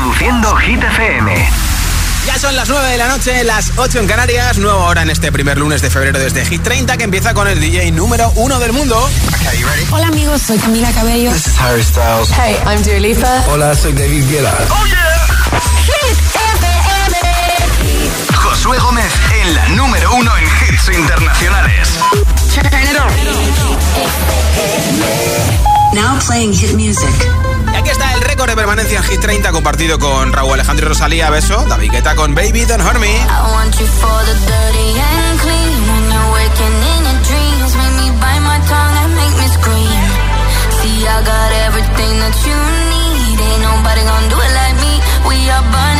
Reproduciendo Hit FM. Ya son las 9 de la noche, las 8 en Canarias, nueva hora en este primer lunes de febrero desde Hit 30 que empieza con el DJ número 1 del mundo. Hola amigos, soy Camila Cabello. This is Harry Styles. Hey, I'm Dua Lipa. Hola, soy David Guetta. Oh yeah. Hit FM. Josué Gómez en la número 1 en hits internacionales. Now playing hit music. De permanencia en Hit 30 compartido con Raúl Alejandro y Rosalía. Beso, David Guetta con Baby Don't Hurt I got everything that you need. Ain't nobody gonna do it like me. We are burning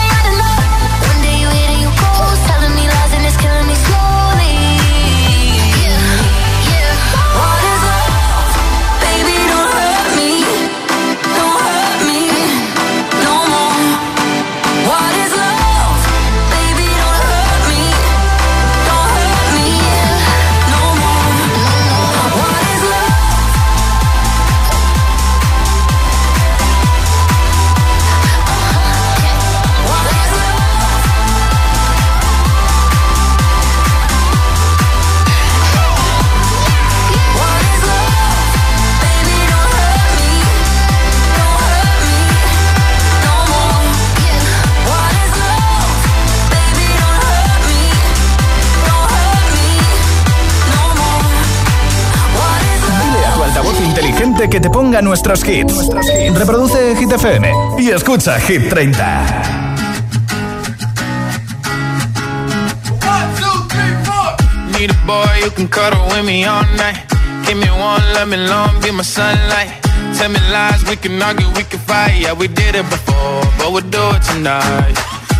ponga nuestros hits. Reproduce Hit FM y escucha Hit 30. Need a boy who can cuddle with me all night. Give me one, let me long, be my sunlight. Tell me lies, we can argue, we can fight. Yeah, we did it before, but we'll do it tonight.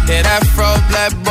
Yeah, that fro black boy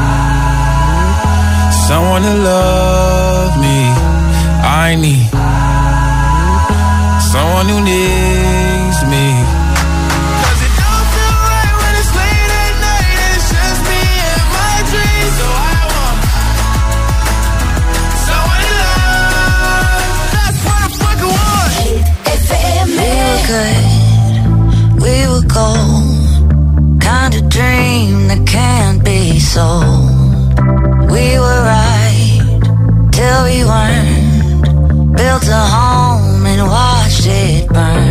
someone to love me. I need someone who needs me. Cause it don't feel right when it's late at night. It's just me and my dreams. So I want someone to love. That's what I fucking want. We were good. We were gold. Kind of dream that can't be sold. We weren't. Built a home and watched it burn.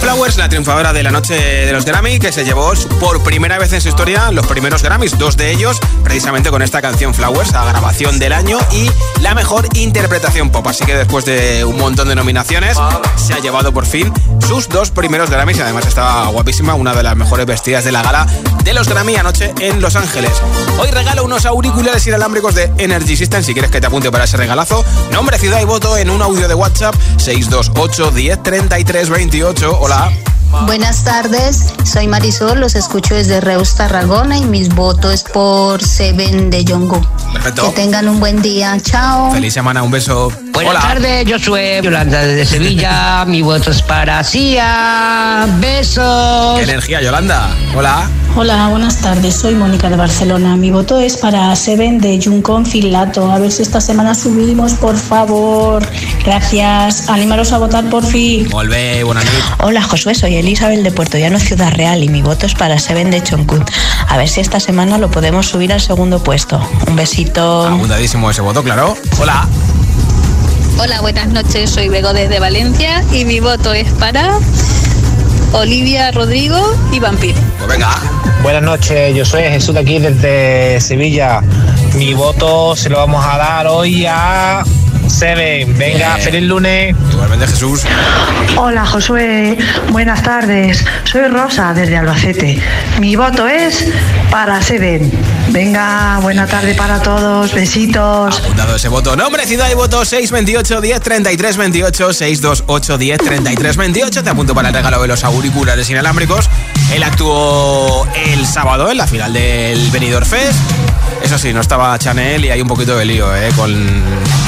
Flowers, la triunfadora de la noche de los Grammy, que se llevó por primera vez en su historia los primeros Grammys, dos de ellos precisamente con esta canción Flowers, la grabación del año y la mejor interpretación pop. Así que después de un montón de nominaciones, se ha llevado por fin sus dos primeros Grammys y además estaba guapísima, una de las mejores vestidas de la gala de los Grammy anoche en Los Ángeles. Hoy regalo unos auriculares inalámbricos de Energy System, si quieres que te apunte para ese regalazo. Nombre, ciudad y voto en un audio de WhatsApp 628 10 33 28. Hola. Buenas tardes, soy Marisol, los escucho desde Reus, Tarragona y mis votos es por Seven de Jongo. Perfecto. Que tengan un buen día, chao. Feliz semana, un beso. Buenas Hola. tardes, yo soy Yolanda desde Sevilla. Mi voto es para Sia. Besos. Qué energía, Yolanda. Hola. Hola, buenas tardes. Soy Mónica de Barcelona. Mi voto es para Seven de Juncon Filato. A ver si esta semana subimos, por favor. Gracias. Animaros a votar por fin. Volve, buena nit. Hola Josué, soy Elizabeth de Puerto Llano, Ciudad Real y mi voto es para Seven de Choncut. A ver si esta semana lo podemos subir al segundo puesto. Un besito. Abundadísimo ese voto, claro. Hola. Hola, buenas noches. Soy Bego desde Valencia y mi voto es para Olivia Rodrigo y Vampir. Pues venga. Buenas noches, yo soy Jesús de aquí desde Sevilla. Mi voto se lo vamos a dar hoy a Seven. Venga, Bien. feliz lunes. Igualmente, Jesús. Hola Josué, buenas tardes. Soy Rosa desde Albacete. Mi voto es para Seven. Venga, buena tarde para todos. Besitos. Apuntado ese voto. Nombre, ciudad y voto 628 10 33 28 628 10 33 28. Te apunto para el regalo de los auriculares inalámbricos. Él actuó el sábado en la final del Benidorm Fest. Eso sí, no estaba Chanel y hay un poquito de lío, ¿eh? Con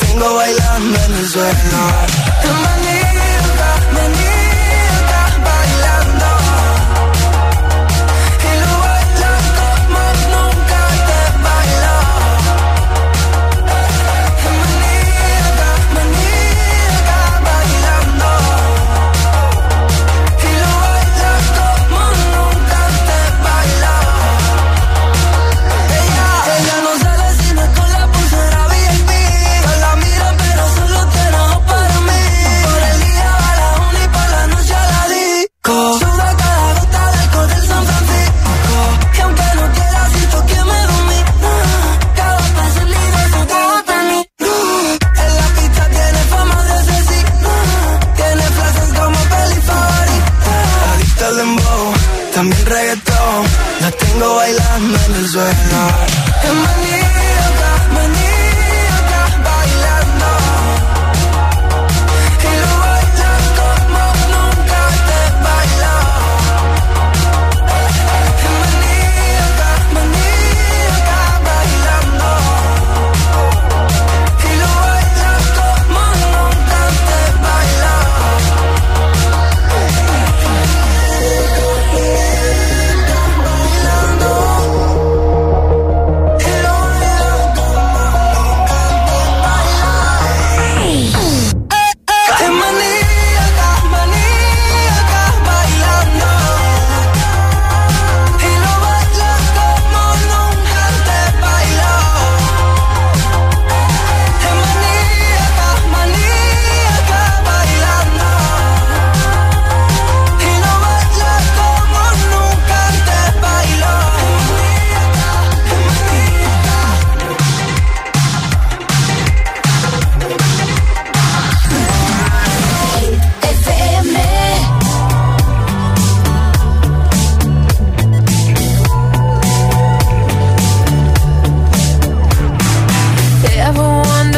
tengo bailando en el suelo.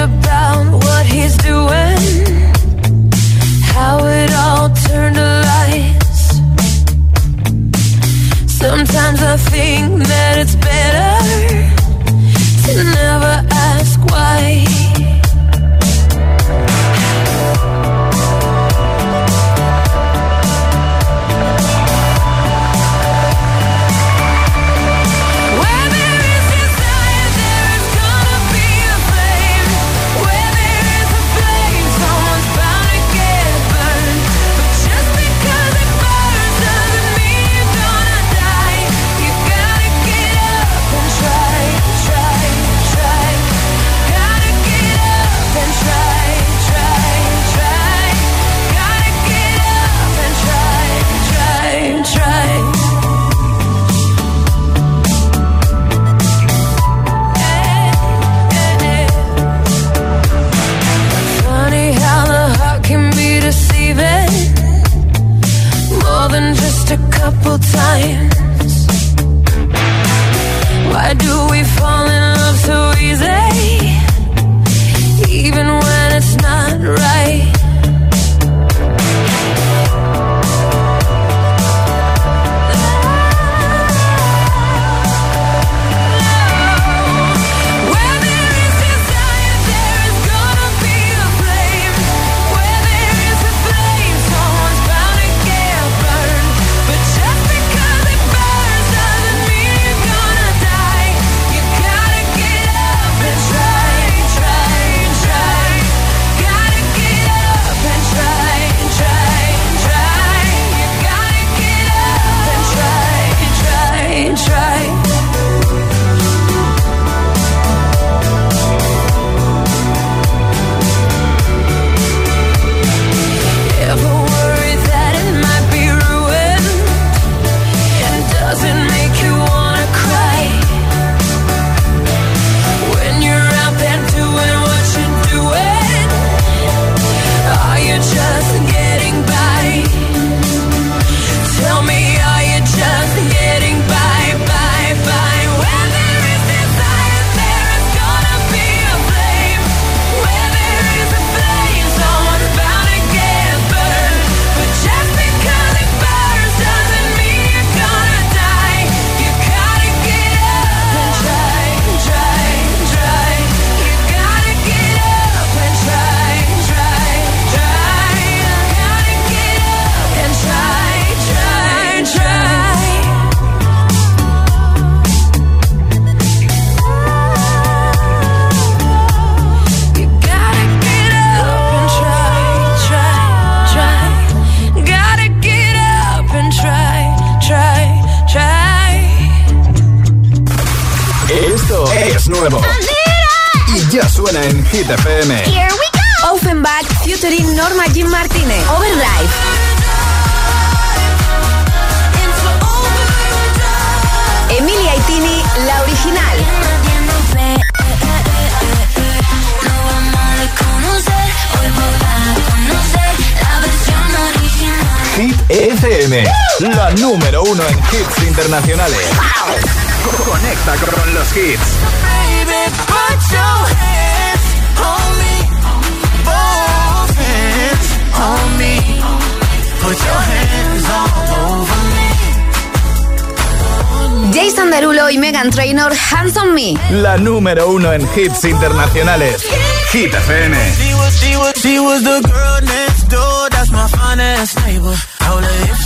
about what he's doing. Jason Derulo y Megan Trainor, Hands on Me. La número uno en hits internacionales. Hit FM. She was, she was, she was the girl next door. That's my finest neighbor.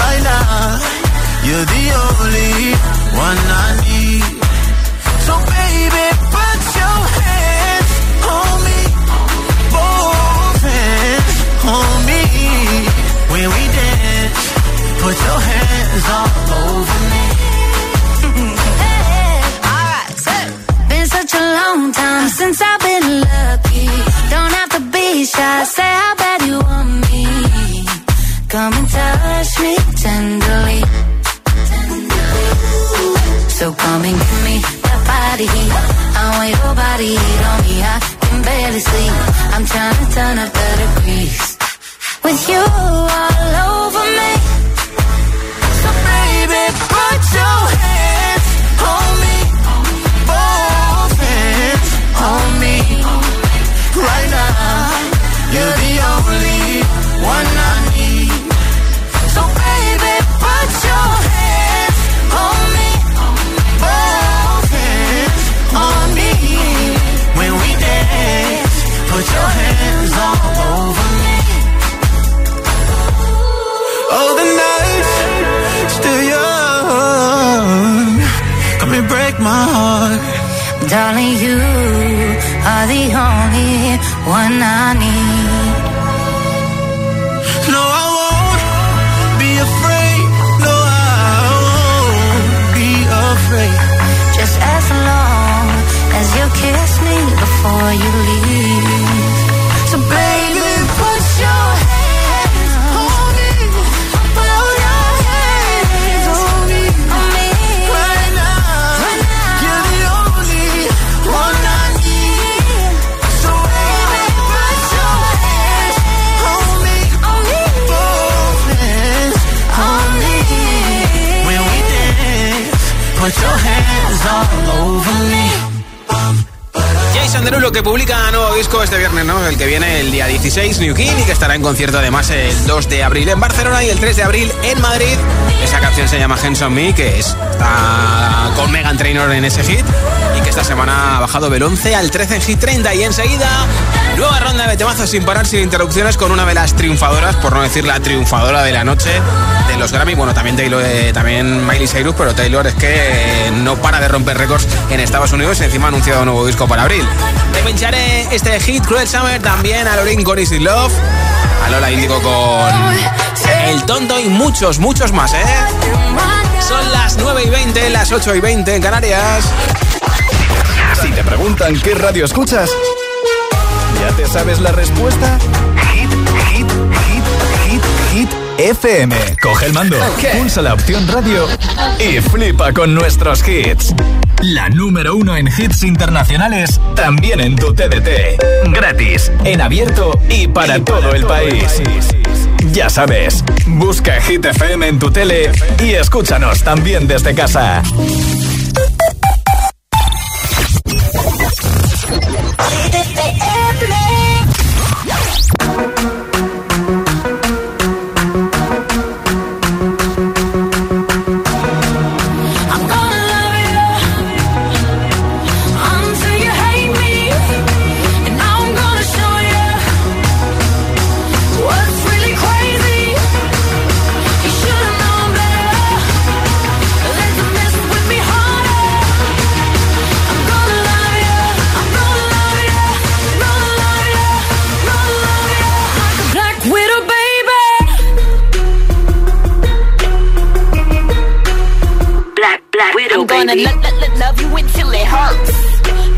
Right now, you're the only one I need. So baby, put your hands on me. Both hands on me. When we dance, put your hands all over me. Alright, so been such a long time since I've been lucky. Don't have to be shy, say how Come and touch me tenderly. So come and give me that body heat. I want your body heat on me. I can barely sleep. I'm trying to turn up the degrees. With you all over me. So baby, put your hands on me. Both hands on me. Right now, New King, y que estará en concierto además el 2 de abril en Barcelona y el 3 de abril en Madrid. Esa canción se llama Hands on Me, que está con Megan Trainor en ese hit y que esta semana ha bajado del 11 al 13 en Hit 30 y enseguida nueva ronda de temazos sin parar, sin interrupciones con una de las triunfadoras, por no decir la triunfadora de la noche de los Grammy. Bueno, también Taylor, eh, también Miley Cyrus, pero Taylor es que no para de romper récords en Estados Unidos y encima ha anunciado un nuevo disco para abril. Te pincharé este hit, Cruel Summer, también a Lorin con Easy Love, a Lola Índigo con El Tonto y muchos, muchos más, ¿eh? Son las 9 y 20, las 8 y 20 en Canarias. Si te preguntan qué radio escuchas, ¿ya te sabes la respuesta? Hit, hit, hit, hit, hit. FM. Coge el mando, pulsa la opción radio y flipa con nuestros hits. La número uno en hits internacionales, también en tu TDT. Gratis, en abierto y para todo el país. Ya sabes, busca Hit FM en tu tele y escúchanos también desde casa. Gonna lo- lo- lo- love you until it hurts.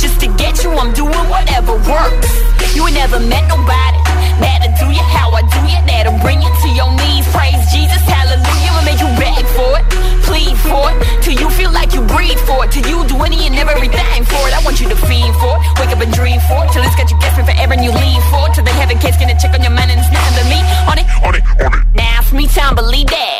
Just to get you, I'm doing whatever works. You ain't never met nobody that'll do you how I do you. That'll bring you to your knees. Praise Jesus, hallelujah. I'ma make you beg for it, plead for it, till you feel like you breathe for it. Till you do any and everything for it. I want you to fiend for it, wake up and dream for it, till it's got you guessing forever and you lean for it. Till they have a case, gonna check on your mind and it's nothing but me on it. On it, on it. Now it's me, time believe that.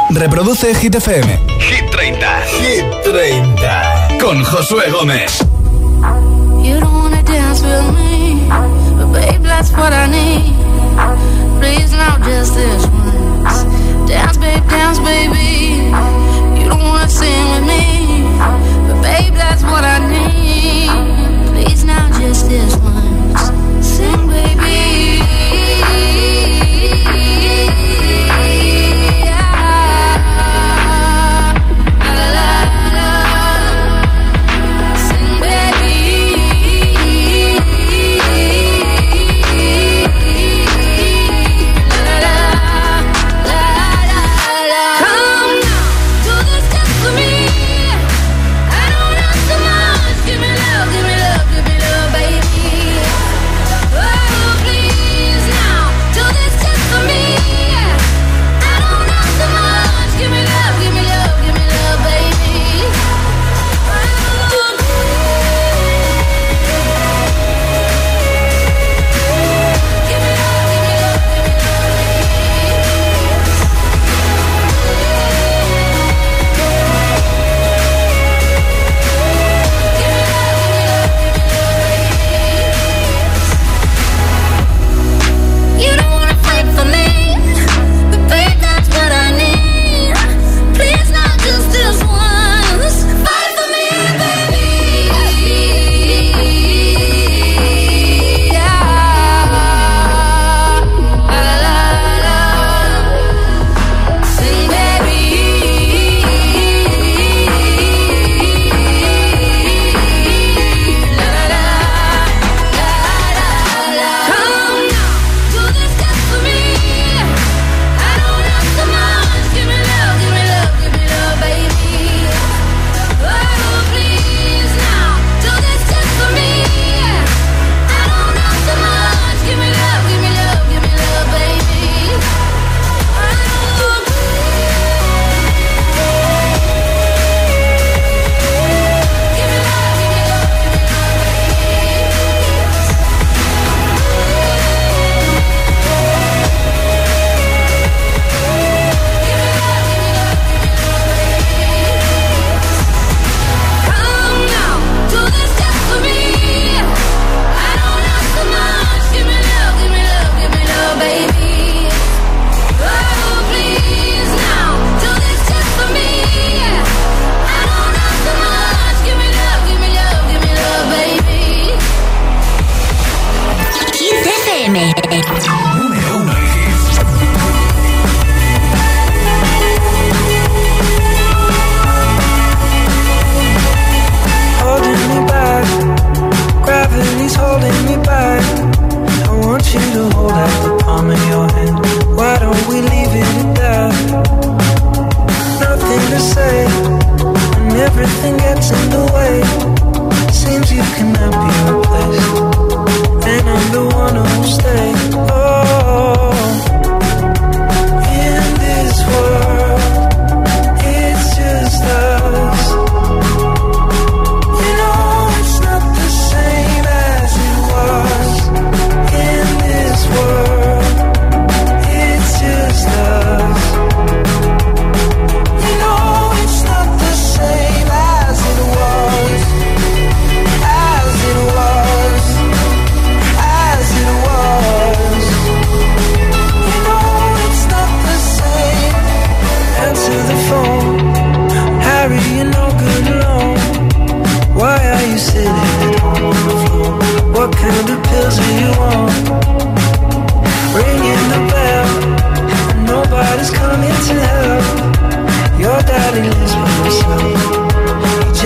Reproduce Hit FM. Hit 30. Hit 30. Con Josué Gómez. You don't wanna dance with me, but babe, that's what I need. Please now, just this once. Dance, babe, dance, baby. You don't wanna sing with me, but babe, that's what I need. Please now, just this once.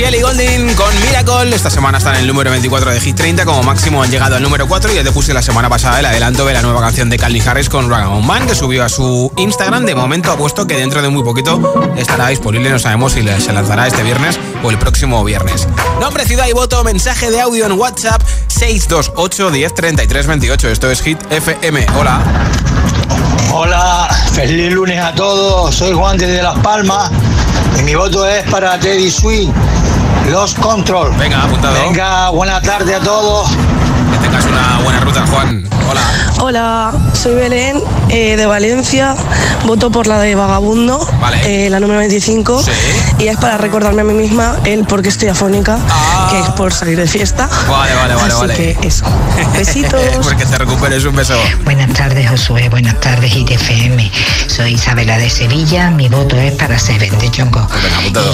Y Ellie Golding con Miracle. Esta semana están en el número 24 de Hit 30. Como máximo han llegado al número 4. Y ya te puse la semana pasada el adelanto de la nueva canción de Calvin Harris con Ragamuffin Man, que subió a su Instagram. De momento ha puesto que dentro de muy poquito estará disponible. No sabemos si se lanzará este viernes o el próximo viernes. Nombre, ciudad y voto. Mensaje de audio en WhatsApp 628 10 33 28. Esto es Hit FM. Hola. Hola, feliz lunes a todos. Soy Juan desde Las Palmas y mi voto es para Teddy Swing, Los Control. Venga, apuntado. Venga, buena tarde a todos. Que tengas una buena ruta, Juan. Hola. Hola, soy Belén eh, de Valencia. Voto por la de Vagabundo, Vale. eh, la número 25. Y es para recordarme a mí misma el por qué estoy afónica, que es por salir de fiesta. Vale, vale, vale, Así vale. que eso. Besitos. Porque te recuperes un beso. Buenas tardes, Josué. Buenas tardes, ITFM. Soy Isabela de Sevilla. Mi voto es para Seven de Chongo.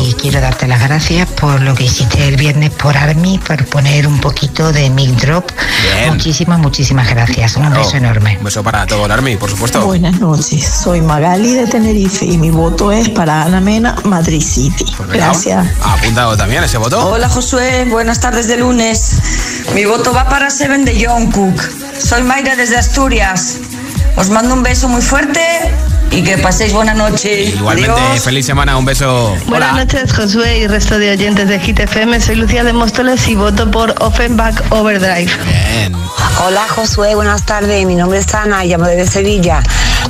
Y quiero darte las gracias por lo que hiciste el viernes por Army, por poner un poquito de mic drop. Bien. Muchísimas, muchísimas gracias. Un beso enorme. Un beso para todo el Army, por supuesto. Buenas noches, soy Magali de Tenerife y mi voto es para Ana Mena, Madrid City. Pues Gracias. Apuntado también ese voto. Hola Josué, buenas tardes de lunes. Mi voto va para Seven de John Cook. Soy Mayra desde Asturias. Os mando un beso muy fuerte y que paséis buena noche. Igualmente, Adiós. feliz semana, un beso. Buenas noches, Josué y resto de oyentes de Hit FM. Soy Lucía de Móstoles y voto por Offenbach Overdrive. Bien. Hola Josué, buenas tardes. Mi nombre es Ana y llamo desde Sevilla.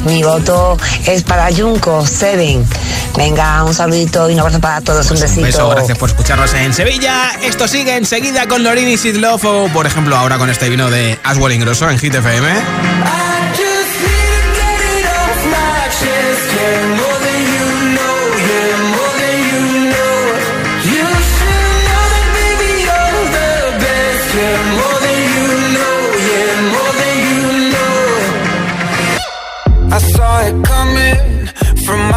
Mi voto es para Junco, Seven. Venga, un saludito y un abrazo para todos. Un besito. Un beso, gracias por escucharnos en Sevilla. Esto sigue enseguida con Lorini y Sid Love o, por ejemplo, ahora con este vino de Aswell Ingrosso en Hit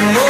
More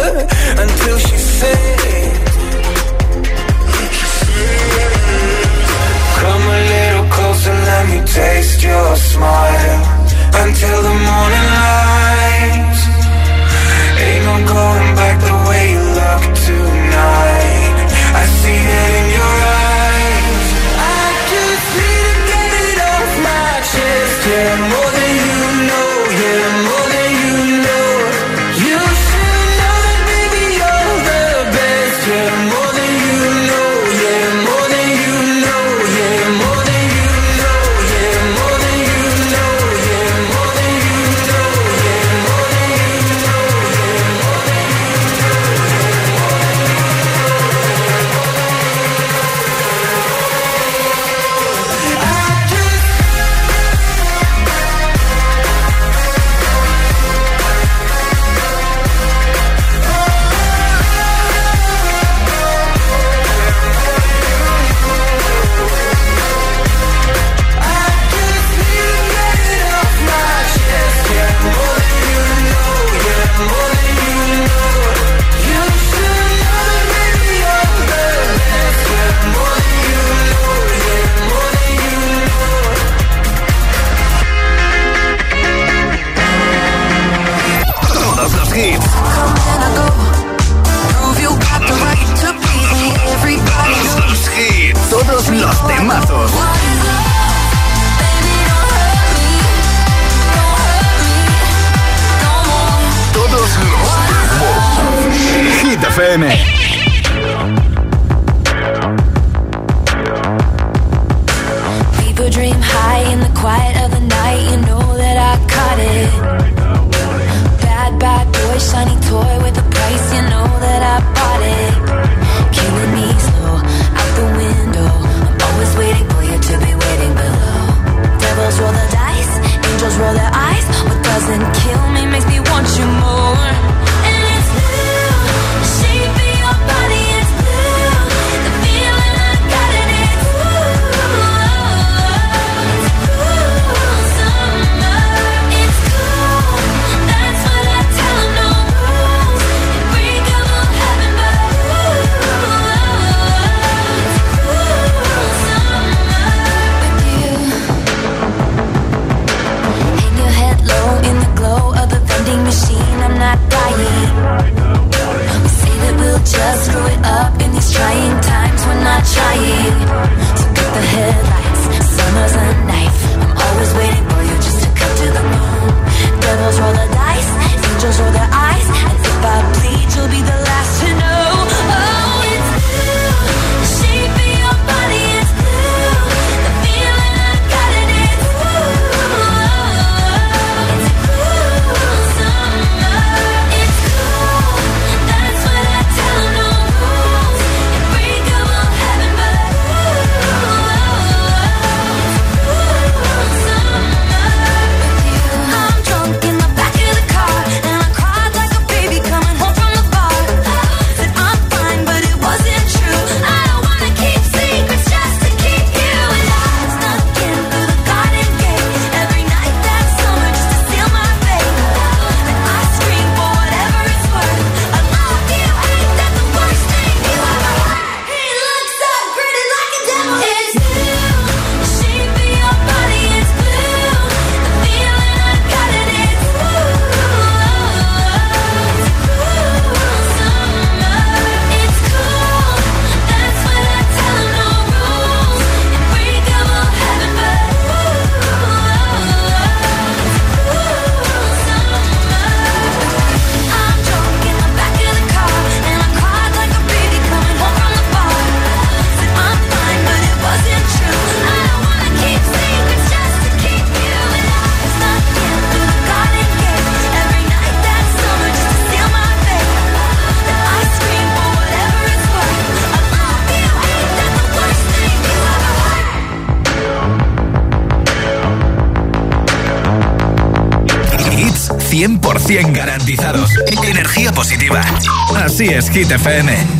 es Hit FM.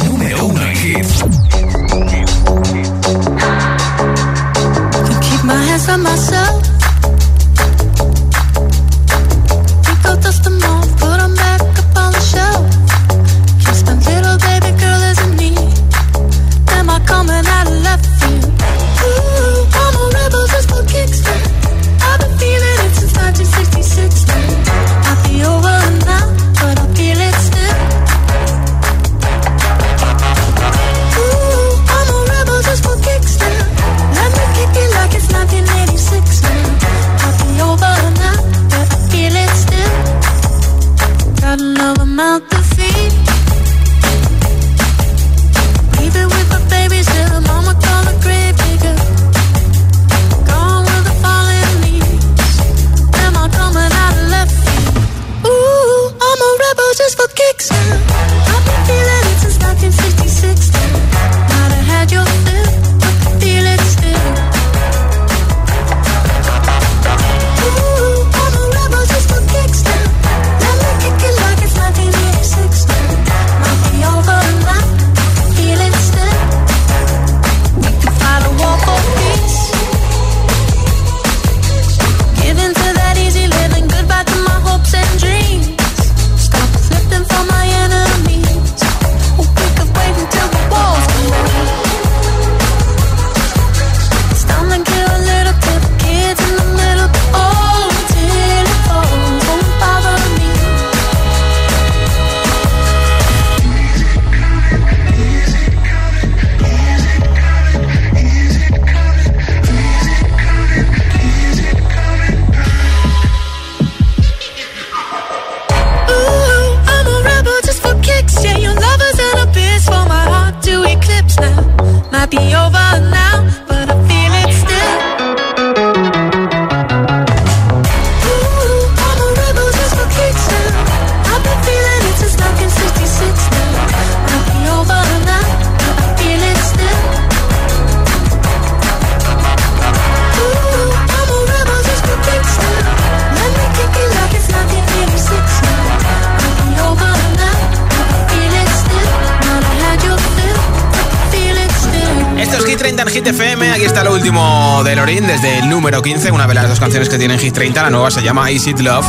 que tiene en Hit 30. La nueva se llama Is It Love.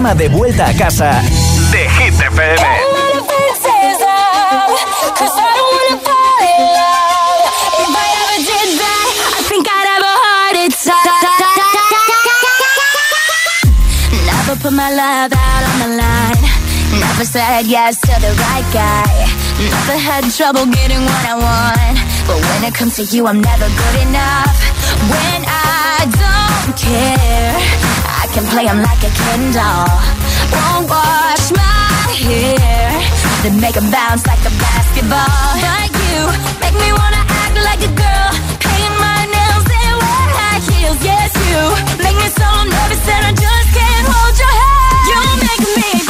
De vuelta a casa de Hit FM. Never put my love out on the line. Never said yes to the right guy. Never had trouble getting what I want. But when it comes to you, I'm never good enough. When I don't care, can play 'em like a Ken doll. Won't wash my hair, then make 'em bounce like a basketball. But you make me wanna act like a girl, paint my nails and wear high heels. Yes, you make me so nervous that I just can't hold your hand. You make me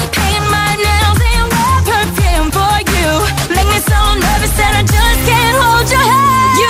hold your hand.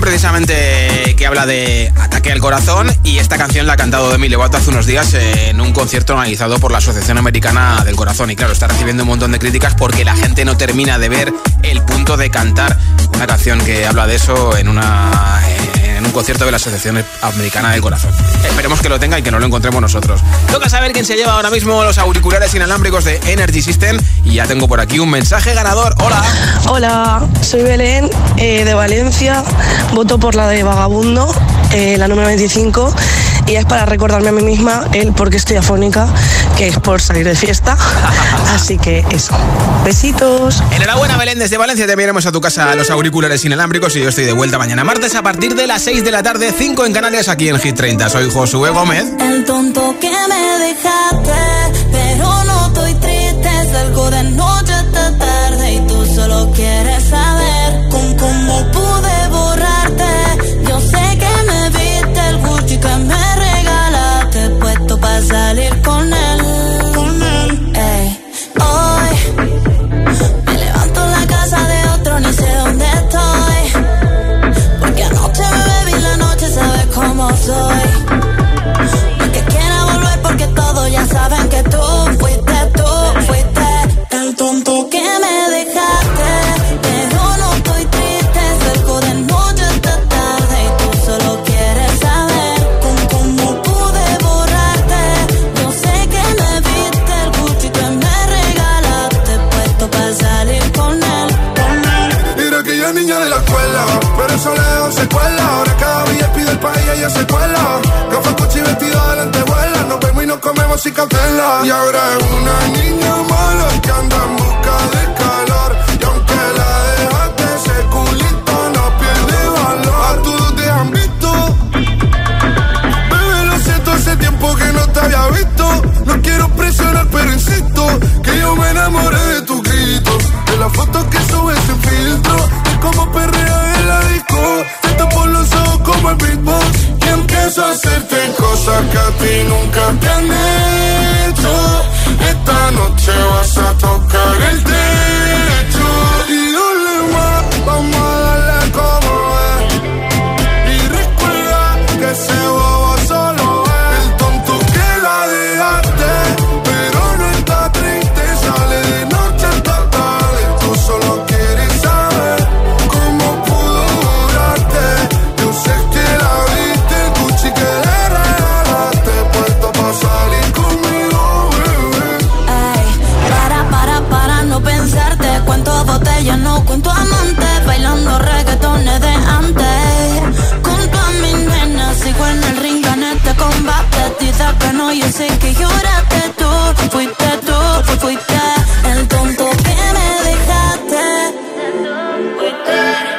Precisamente que habla de ataque al corazón y esta canción la ha cantado Demi Lovato hace unos días en un concierto organizado por la Asociación Americana del Corazón. Y claro, está recibiendo un montón de críticas porque la gente no termina de ver el punto de cantar. Una canción que habla de eso en una en un concierto de la Asociación Americana del Corazón. Esperemos que lo tenga y que no lo encontremos nosotros. Toca saber quién se lleva ahora mismo los auriculares inalámbricos de Energy System y ya tengo por aquí un mensaje ganador. Hola. Hola, soy Belén eh, de Valencia. Voto por la de Vagabundo, eh, la número 25. Y es para recordarme a mí misma el por qué estoy afónica, que es por salir de fiesta. Así que eso. Besitos. Enhorabuena, Belén, desde Valencia te enviaremos a tu casa los auriculares inalámbricos y yo estoy de vuelta mañana martes a partir de las 6 de la tarde, 5 en Canarias, aquí en Hit 30. Soy Josué Gómez. El tonto que me dejaste, pero no estoy triste. Salgo de noche hasta tarde y tú solo quieres saber con cómo pude borrarte. Yo sé que me viste el Gucci que me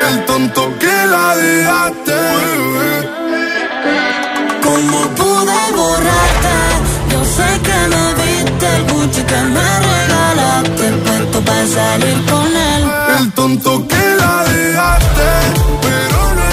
El tonto que la dejaste. ¿Cómo pude borrarte? Yo sé que me viste el Gucci que me regalaste. Puesto para salir con él. El tonto que la dejaste, pero no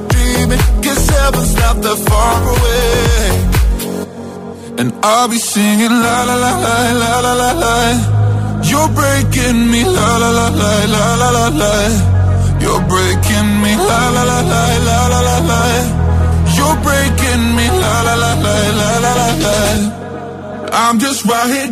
dreaming. Cause heaven's not that far away. And I'll be singing la la la la la la la la. You're breaking me la la la la la la la la. You're breaking me, la la la la la la la la. You're breaking me, la la la la la la la la. I'm just right here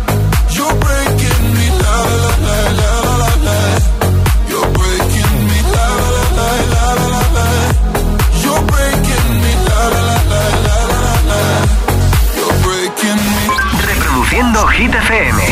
Hit FM.